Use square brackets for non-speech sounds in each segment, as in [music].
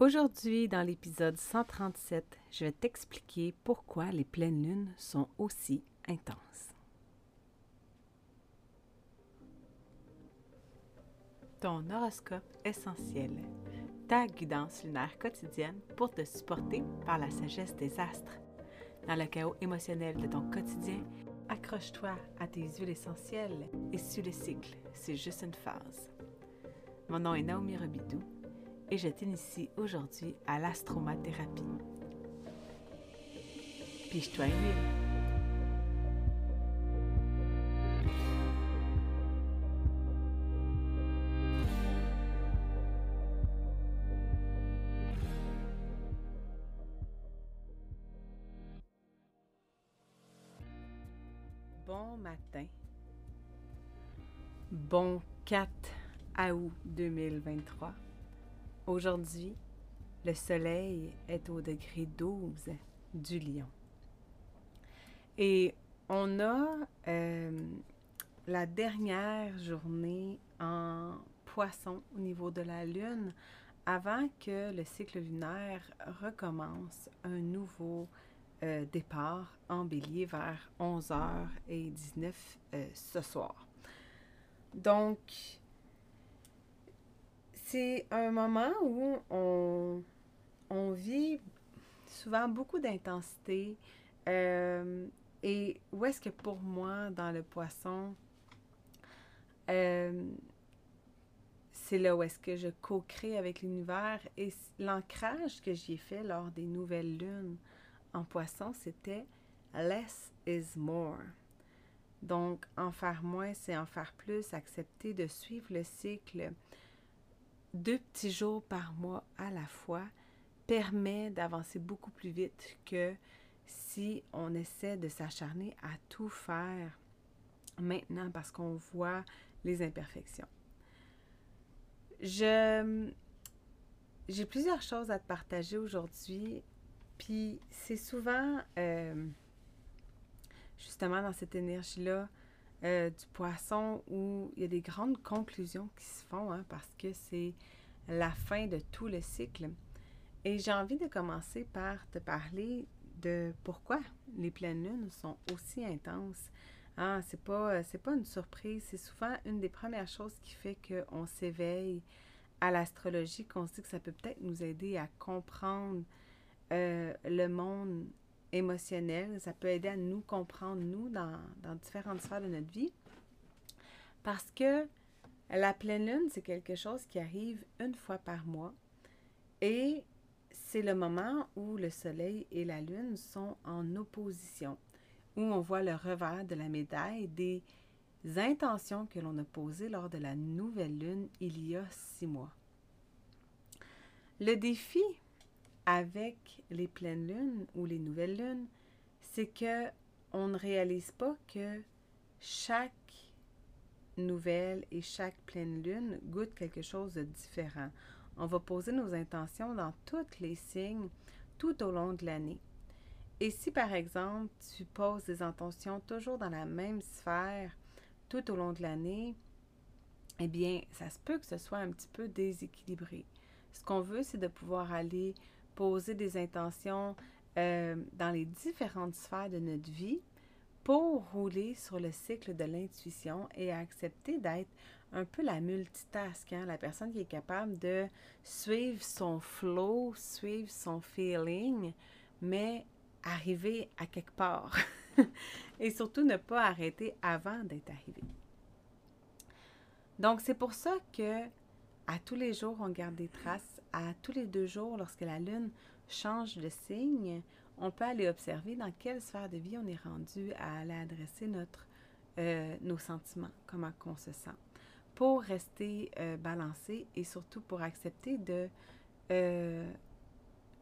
Aujourd'hui, dans l'épisode 137, je vais t'expliquer pourquoi les pleines lunes sont aussi intenses. Ton horoscope essentiel, ta guidance lunaire quotidienne pour te supporter par la sagesse des astres. Dans le chaos émotionnel de ton quotidien, accroche-toi à tes huiles essentielles et suis le cycle, c'est juste une phase. Mon nom est Naomi Robidou et je t'initie aujourd'hui à l'astromathérapie. Piche-toi une huile. Bon matin. Bon 4 août 2023. Aujourd'hui, le soleil est au degré 12 du lion. Et on a euh, la dernière journée en poisson au niveau de la lune avant que le cycle lunaire recommence un nouveau euh, départ en bélier vers 11h19 euh, ce soir. Donc, c'est un moment où on, on vit souvent beaucoup d'intensité. Euh, et où est-ce que pour moi, dans le poisson, euh, c'est là où est-ce que je co-crée avec l'univers. Et l'ancrage que j'y ai fait lors des nouvelles lunes en poisson, c'était less is more. Donc, en faire moins, c'est en faire plus, accepter de suivre le cycle deux petits jours par mois à la fois permet d'avancer beaucoup plus vite que si on essaie de s'acharner à tout faire maintenant parce qu'on voit les imperfections. Je j'ai plusieurs choses à te partager aujourd'hui, puis c'est souvent euh, justement dans cette énergie-là euh, du poisson où il y a des grandes conclusions qui se font hein, parce que c'est la fin de tout le cycle. Et j'ai envie de commencer par te parler de pourquoi les pleines lunes sont aussi intenses. Ah, c'est pas, c'est pas une surprise, c'est souvent une des premières choses qui fait qu'on s'éveille à l'astrologie, qu'on se dit que ça peut peut-être nous aider à comprendre euh, le monde émotionnel. Ça peut aider à nous comprendre, nous, dans, dans différentes sphères de notre vie. Parce que la pleine lune, c'est quelque chose qui arrive une fois par mois. Et c'est le moment où le soleil et la lune sont en opposition, où on voit le revers de la médaille des intentions que l'on a posées lors de la nouvelle lune il y a six mois. Le défi avec les pleines lunes ou les nouvelles lunes, c'est que on ne réalise pas que chaque nouvelle et chaque pleine lune goûte quelque chose de différent. On va poser nos intentions dans tous les signes tout au long de l'année. Et si par exemple tu poses des intentions toujours dans la même sphère tout au long de l'année, eh bien, ça se peut que ce soit un petit peu déséquilibré. Ce qu'on veut, c'est de pouvoir aller poser des intentions euh, dans les différentes sphères de notre vie pour rouler sur le cycle de l'intuition et accepter d'être un peu la multitask, hein, la personne qui est capable de suivre son flow, suivre son feeling, mais arriver à quelque part. [laughs] et surtout ne pas arrêter avant d'être arrivé. Donc c'est pour ça que à tous les jours, on garde des traces. À tous les deux jours, lorsque la Lune change de signe, on peut aller observer dans quelle sphère de vie on est rendu à aller adresser notre, euh, nos sentiments, comment on se sent, pour rester euh, balancé et surtout pour accepter de, euh,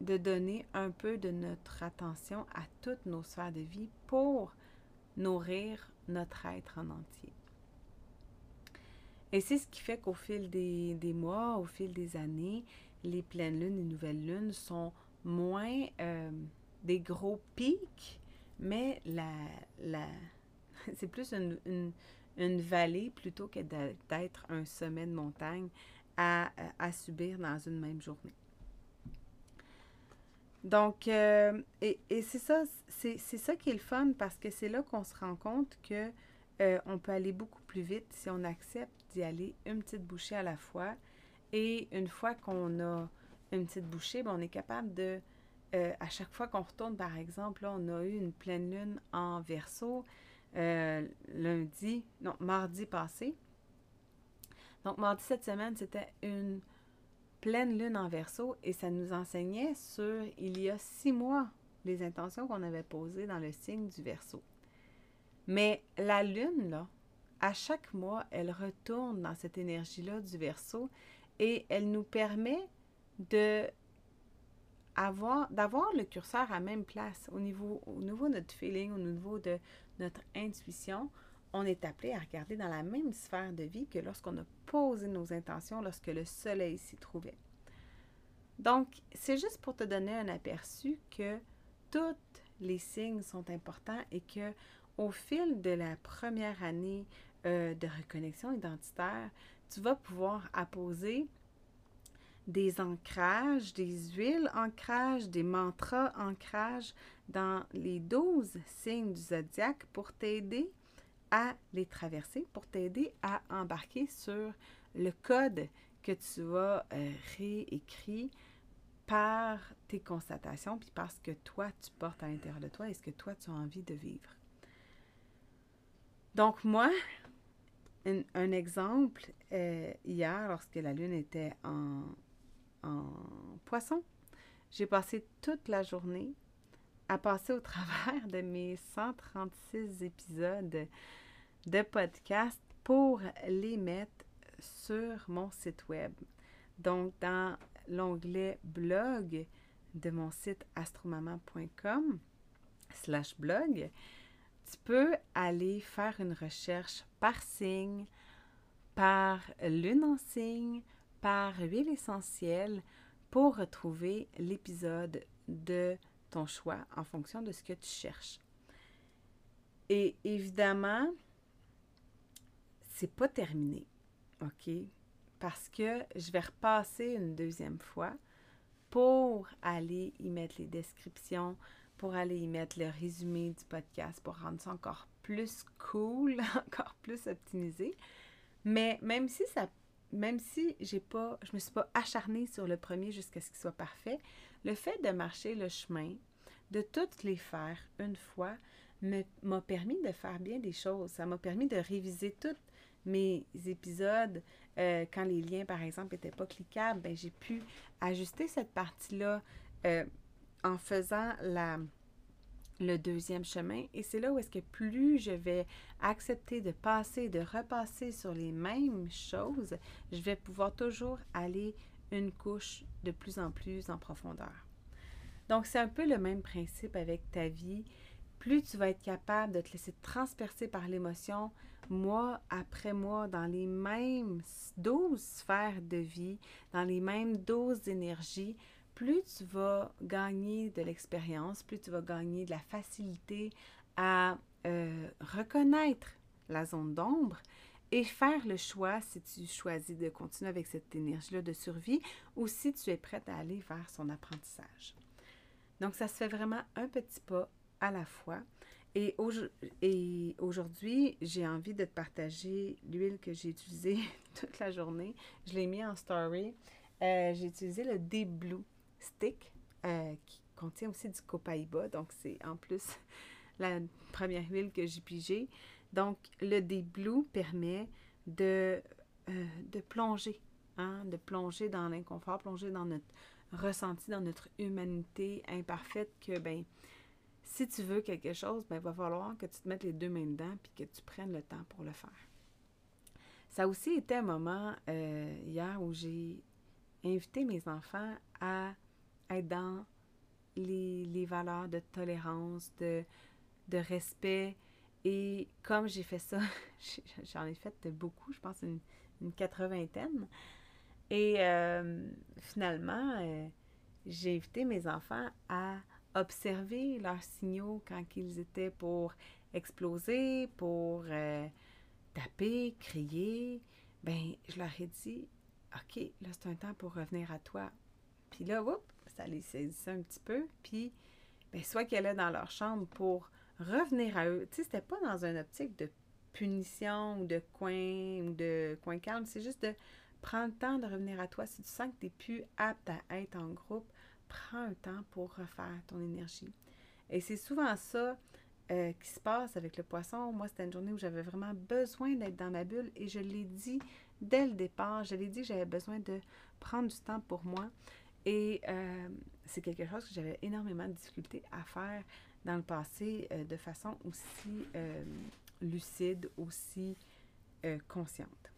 de donner un peu de notre attention à toutes nos sphères de vie pour nourrir notre être en entier. Et c'est ce qui fait qu'au fil des, mois, au fil des années, les pleines lunes et nouvelles lunes sont moins euh, des gros pics, mais la, la, [laughs] c'est plus une, une, vallée plutôt que d'être un sommet de montagne à, à subir dans une même journée. Donc, euh, et, et c'est ça, c'est ça qui est le fun parce que c'est là qu'on se rend compte que euh, on peut aller beaucoup plus vite si on accepte d'y aller une petite bouchée à la fois. Et une fois qu'on a une petite bouchée, ben, on est capable de, euh, à chaque fois qu'on retourne, par exemple, là, on a eu une pleine lune en verso lundi, non, mardi passé. Donc, mardi cette semaine, c'était une pleine lune en verso et ça nous enseignait sur, il y a six mois, les intentions qu'on avait posées dans le signe du verso. Mais la lune, là, à chaque mois, elle retourne dans cette énergie-là du verso et elle nous permet d'avoir le curseur à même place au niveau, au niveau de notre feeling, au niveau de notre intuition on est appelé à regarder dans la même sphère de vie que lorsqu'on a posé nos intentions, lorsque le soleil s'y trouvait. Donc, c'est juste pour te donner un aperçu que tous les signes sont importants et que au fil de la première année euh, de reconnexion identitaire, tu vas pouvoir apposer des ancrages, des huiles ancrages, des mantras ancrages dans les 12 signes du zodiaque pour t'aider à les traverser pour t'aider à embarquer sur le code que tu vas euh, réécrit par tes constatations, puis parce que toi, tu portes à l'intérieur de toi et ce que toi, tu as envie de vivre. Donc, moi, un, exemple, euh, hier, lorsque la lune était en, en poisson, j'ai passé toute la journée à passer au [laughs] travers de mes 136 épisodes de podcast pour les mettre sur mon site web. Donc, dans l'onglet blog de mon site astromaman.com slash blog, tu peux aller faire une recherche par signe, par lune en signe, par huile essentielle pour retrouver l'épisode de ton choix en fonction de ce que tu cherches. Et évidemment, c'est pas terminé. OK? Parce que je vais repasser une deuxième fois pour aller y mettre les descriptions, pour aller y mettre le résumé du podcast, pour rendre ça encore plus cool, [laughs] encore plus optimisé. Mais même si ça même si j'ai pas je me suis pas acharnée sur le premier jusqu'à ce qu'il soit parfait, le fait de marcher le chemin, de toutes les faire une fois, m'a permis de faire bien des choses. Ça m'a permis de réviser toutes mes épisodes, euh, quand les liens, par exemple, n'étaient pas cliquables, ben, j'ai pu ajuster cette partie-là euh, en faisant la, le deuxième chemin. Et c'est là où est-ce que plus je vais accepter de passer, de repasser sur les mêmes choses, je vais pouvoir toujours aller une couche de plus en plus en profondeur. Donc, c'est un peu le même principe avec ta vie. Plus tu vas être capable de te laisser transpercer par l'émotion, mois après mois dans les mêmes 12 sphères de vie, dans les mêmes doses d'énergie, plus tu vas gagner de l'expérience, plus tu vas gagner de la facilité à euh, reconnaître la zone d'ombre et faire le choix si tu choisis de continuer avec cette énergie-là de survie ou si tu es prête à aller vers son apprentissage. Donc, ça se fait vraiment un petit pas à la fois. Et, aujourd'hui, j'ai envie de te partager l'huile que j'ai utilisée [laughs] toute la journée. Je l'ai mis en story. Euh, j'ai utilisé le Deep Blue Stick euh, qui contient aussi du copaïba. Donc, c'est en plus [laughs] la première huile que j'ai pigée. Donc, le Deep Blue permet de, euh, de plonger, hein, de plonger dans l'inconfort, plonger dans notre ressenti, dans notre humanité imparfaite que, ben, si tu veux quelque chose, ben, il va falloir que tu te mettes les deux mains dedans puis que tu prennes le temps pour le faire. Ça a aussi été un moment euh, hier où j'ai invité mes enfants à être dans les, valeurs de tolérance, de, de respect. Et comme j'ai fait ça, [laughs] j'en ai fait beaucoup, je pense une, une quatre-vingtaine. Et euh, finalement, euh, j'ai invité mes enfants à observer leurs signaux quand ils étaient pour exploser, pour euh, taper, crier, ben je leur ai dit OK, là c'est un temps pour revenir à toi. Puis là, ça les saisissait un petit peu. Puis, ben, soit qu'elle est dans leur chambre pour revenir à eux. Tu sais, c'était pas dans une optique de punition ou de coin ou de coin calme. C'est juste de prendre le temps de revenir à toi. Si tu sens que tu n'es plus apte à être en groupe, prends un temps pour refaire ton énergie. Et c'est souvent ça euh, qui se passe avec le poisson. Moi, c'était une journée où j'avais vraiment besoin d'être dans ma bulle et je l'ai dit dès le départ. Je l'ai dit que j'avais besoin de prendre du temps pour moi. Et euh, c'est quelque chose que j'avais énormément de difficultés à faire dans le passé euh, de façon aussi lucide, aussi consciente.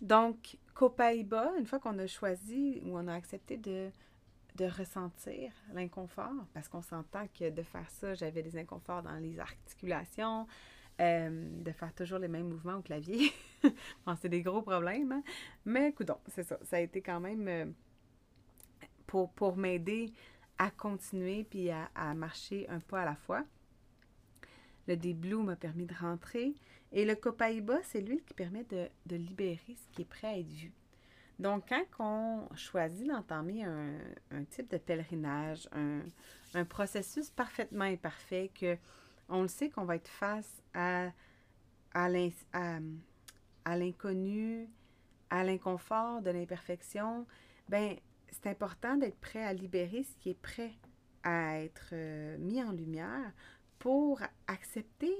Donc, Copaiba, une fois qu'on a choisi ou on a accepté de de ressentir l'inconfort, parce qu'on s'entend que de faire ça, j'avais des inconforts dans les articulations, euh, de faire toujours les mêmes mouvements au clavier. [laughs] bon, c'est des gros problèmes, hein? mais écoute, c'est ça. Ça a été quand même euh, pour, pour m'aider à continuer puis à, à, marcher un pas à la fois. Le début m'a permis de rentrer. Et le Copaiba, c'est l'huile qui permet de, de libérer ce qui est prêt à être vu. Donc, quand on choisit d'entamer un, type de pèlerinage, un, processus parfaitement imparfait, que on le sait qu'on va être face à, à l'inconnu, à l'inconfort de l'imperfection, ben c'est important d'être prêt à libérer ce qui est prêt à être euh, mis en lumière pour accepter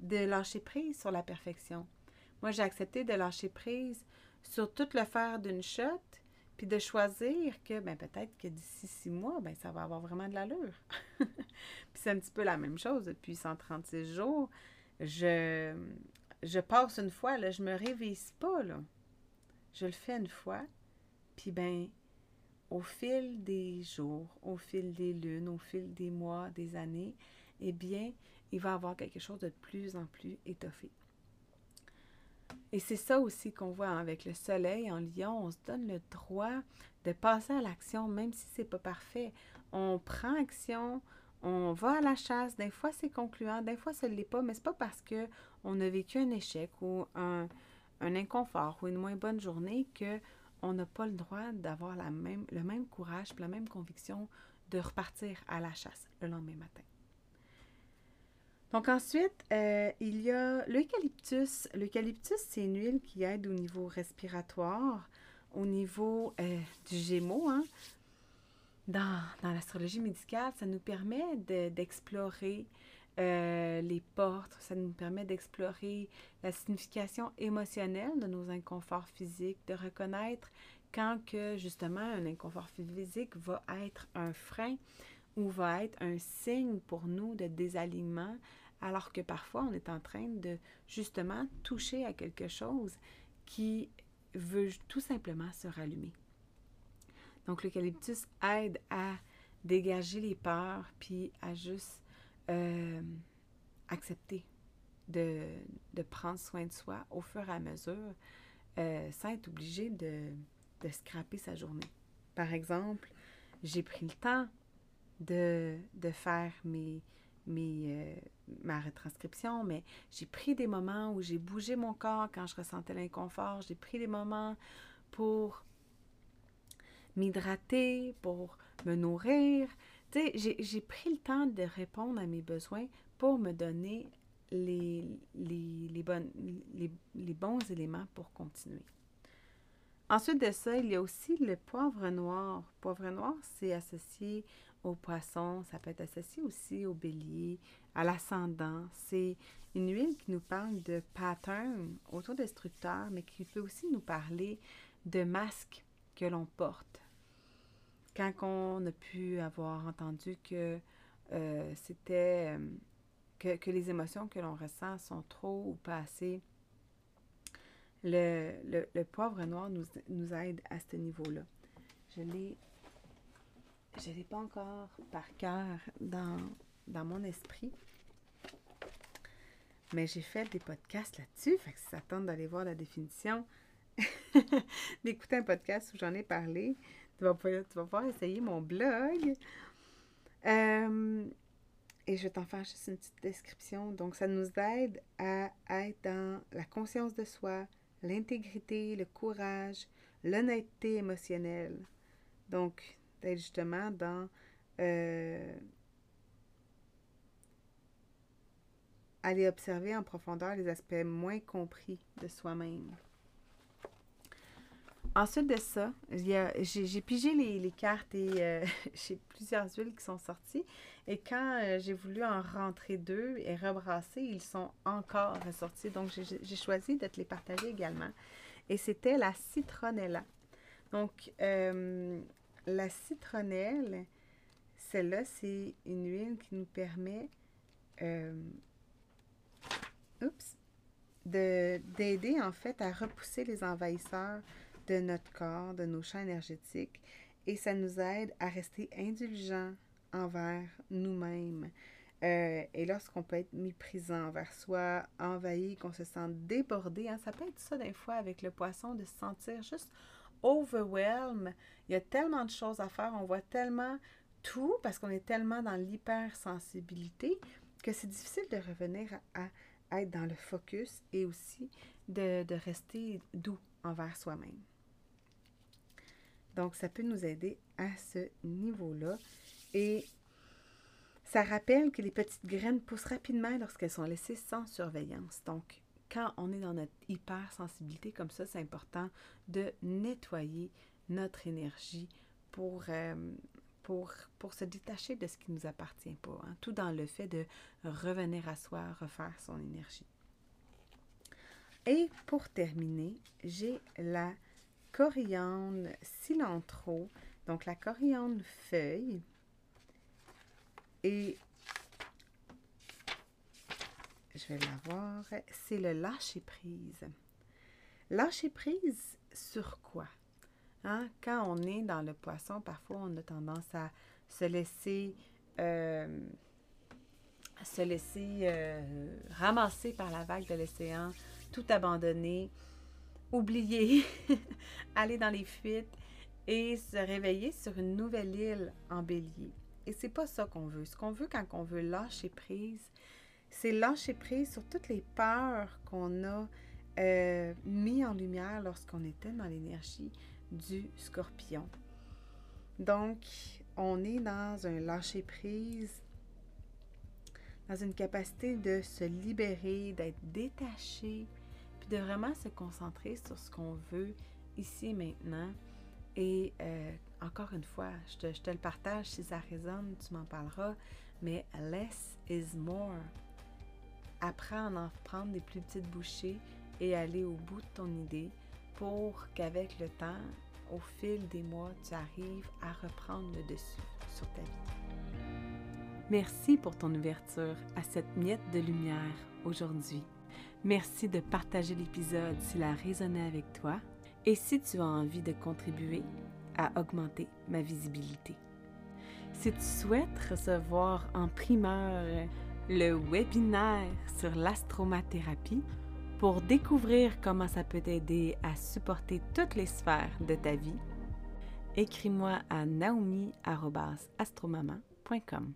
de lâcher prise sur la perfection. Moi, j'ai accepté de lâcher prise sur tout le faire d'une shot, puis de choisir que ben, peut-être que d'ici six mois, ben, ça va avoir vraiment de l'allure. [laughs] puis c'est un petit peu la même chose depuis 136 jours. Je, je passe une fois, là, je me révise pas, là. Je le fais une fois, puis ben, au fil des jours, au fil des lunes, au fil des mois, des années, eh bien, il va avoir quelque chose de plus en plus étoffé. Et c'est ça aussi qu'on voit avec le soleil en lion. On se donne le droit de passer à l'action, même si c'est pas parfait. On prend action, on va à la chasse. Des fois, c'est concluant, des fois, ça ne l'est pas, mais c'est pas parce que on a vécu un échec ou un, inconfort ou une moins bonne journée que on n'a pas le droit d'avoir le même courage, la même conviction de repartir à la chasse le lendemain matin. Donc ensuite, euh, il y a l'eucalyptus. L'eucalyptus, c'est une huile qui aide au niveau respiratoire, au niveau euh, du gémeaux. Hein. Dans, l'astrologie médicale, ça nous permet d'explorer euh, les portes, ça nous permet d'explorer la signification émotionnelle de nos inconforts physiques, de reconnaître quand que justement un inconfort physique va être un frein ou va être un signe pour nous de désalignement, alors que parfois on est en train de justement toucher à quelque chose qui veut tout simplement se rallumer. Donc l'eucalyptus aide à dégager les peurs, puis à juste euh, accepter de, prendre soin de soi au fur et à mesure, euh, sans être obligé de, scraper sa journée. Par exemple, j'ai pris le temps de, de faire mes, mes, euh, ma retranscription, mais j'ai pris des moments où j'ai bougé mon corps quand je ressentais l'inconfort. J'ai pris des moments pour m'hydrater, pour me nourrir. J'ai pris le temps de répondre à mes besoins pour me donner les, bons éléments pour continuer. Ensuite de ça, il y a aussi le poivre noir. Poivre noir, c'est associé au poisson, ça peut être associé aussi au bélier, à l'ascendant. C'est une huile qui nous parle de patterns autodestructeurs, mais qui peut aussi nous parler de masques que l'on porte. Quand on a pu avoir entendu que euh, c'était euh, que, les émotions que l'on ressent sont trop ou pas assez, le, le, poivre noir nous, aide à ce niveau-là. Je l'ai ne l'ai pas encore par cœur dans, dans mon esprit. Mais j'ai fait des podcasts là-dessus. Fait que si ça tente d'aller voir la définition, [laughs] d'écouter un podcast où j'en ai parlé, tu vas, pouvoir, tu vas pouvoir essayer mon blog. Euh, et je vais t'en faire juste une petite description. Donc, ça nous aide à être dans la conscience de soi, l'intégrité, le courage, l'honnêteté émotionnelle. Donc, d'être justement dans euh, aller observer en profondeur les aspects moins compris de soi-même. Ensuite de ça, j'ai pigé les, cartes et euh, [laughs] j'ai plusieurs huiles qui sont sorties. Et quand euh, j'ai voulu en rentrer deux et rebrasser, ils sont encore ressortis. Donc, j'ai choisi de te les partager également. Et c'était la citronnella. Donc, euh, la citronnelle, celle-là, c'est une huile qui nous permet oups, d'aider en fait à repousser les envahisseurs de notre corps, de nos champs énergétiques, et ça nous aide à rester indulgents envers nous-mêmes. Euh, et lorsqu'on peut être méprisant envers soi, envahi, qu'on se sent débordé, hein, ça peut être ça des fois avec le poisson, de se sentir juste overwhelmed. Il y a tellement de choses à faire, on voit tellement tout parce qu'on est tellement dans l'hypersensibilité que c'est difficile de revenir à, être dans le focus et aussi de rester doux envers soi-même. Donc, ça peut nous aider à ce niveau-là. Et ça rappelle que les petites graines poussent rapidement lorsqu'elles sont laissées sans surveillance. Donc, quand on est dans notre hypersensibilité comme ça, c'est important de nettoyer notre énergie pour, euh, pour, pour se détacher de ce qui ne nous appartient pas. Hein. Tout dans le fait de revenir à soi, refaire son énergie. Et pour terminer, j'ai la coriandre cilantro, donc la coriandre feuille. Et je vais la voir, c'est le lâcher prise. Lâcher prise sur quoi? Hein? Quand on est dans le poisson, parfois on a tendance à se laisser, euh, se laisser euh, ramasser par la vague de l'océan, tout abandonner, oublier, [laughs] aller dans les fuites et se réveiller sur une nouvelle île en bélier. Et c'est pas ça qu'on veut. Ce qu'on veut quand on veut lâcher prise, c'est lâcher prise sur toutes les peurs qu'on a euh, mis en lumière lorsqu'on était dans l'énergie du scorpion. Donc, on est dans un lâcher prise, dans une capacité de se libérer, d'être détaché, de vraiment se concentrer sur ce qu'on veut ici maintenant. Et euh, encore une fois, je te, je te, le partage, si ça résonne, tu m'en parleras, mais less is more. Apprends à en prendre des plus petites bouchées et aller au bout de ton idée pour qu'avec le temps, au fil des mois, tu arrives à reprendre le dessus sur ta vie. Merci pour ton ouverture à cette miette de lumière aujourd'hui. Merci de partager l'épisode s'il a résonné avec toi et si tu as envie de contribuer à augmenter ma visibilité. Si tu souhaites recevoir en primeur le webinaire sur l'astromathérapie pour découvrir comment ça peut t'aider à supporter toutes les sphères de ta vie, écris-moi à naomi.astromaman.com.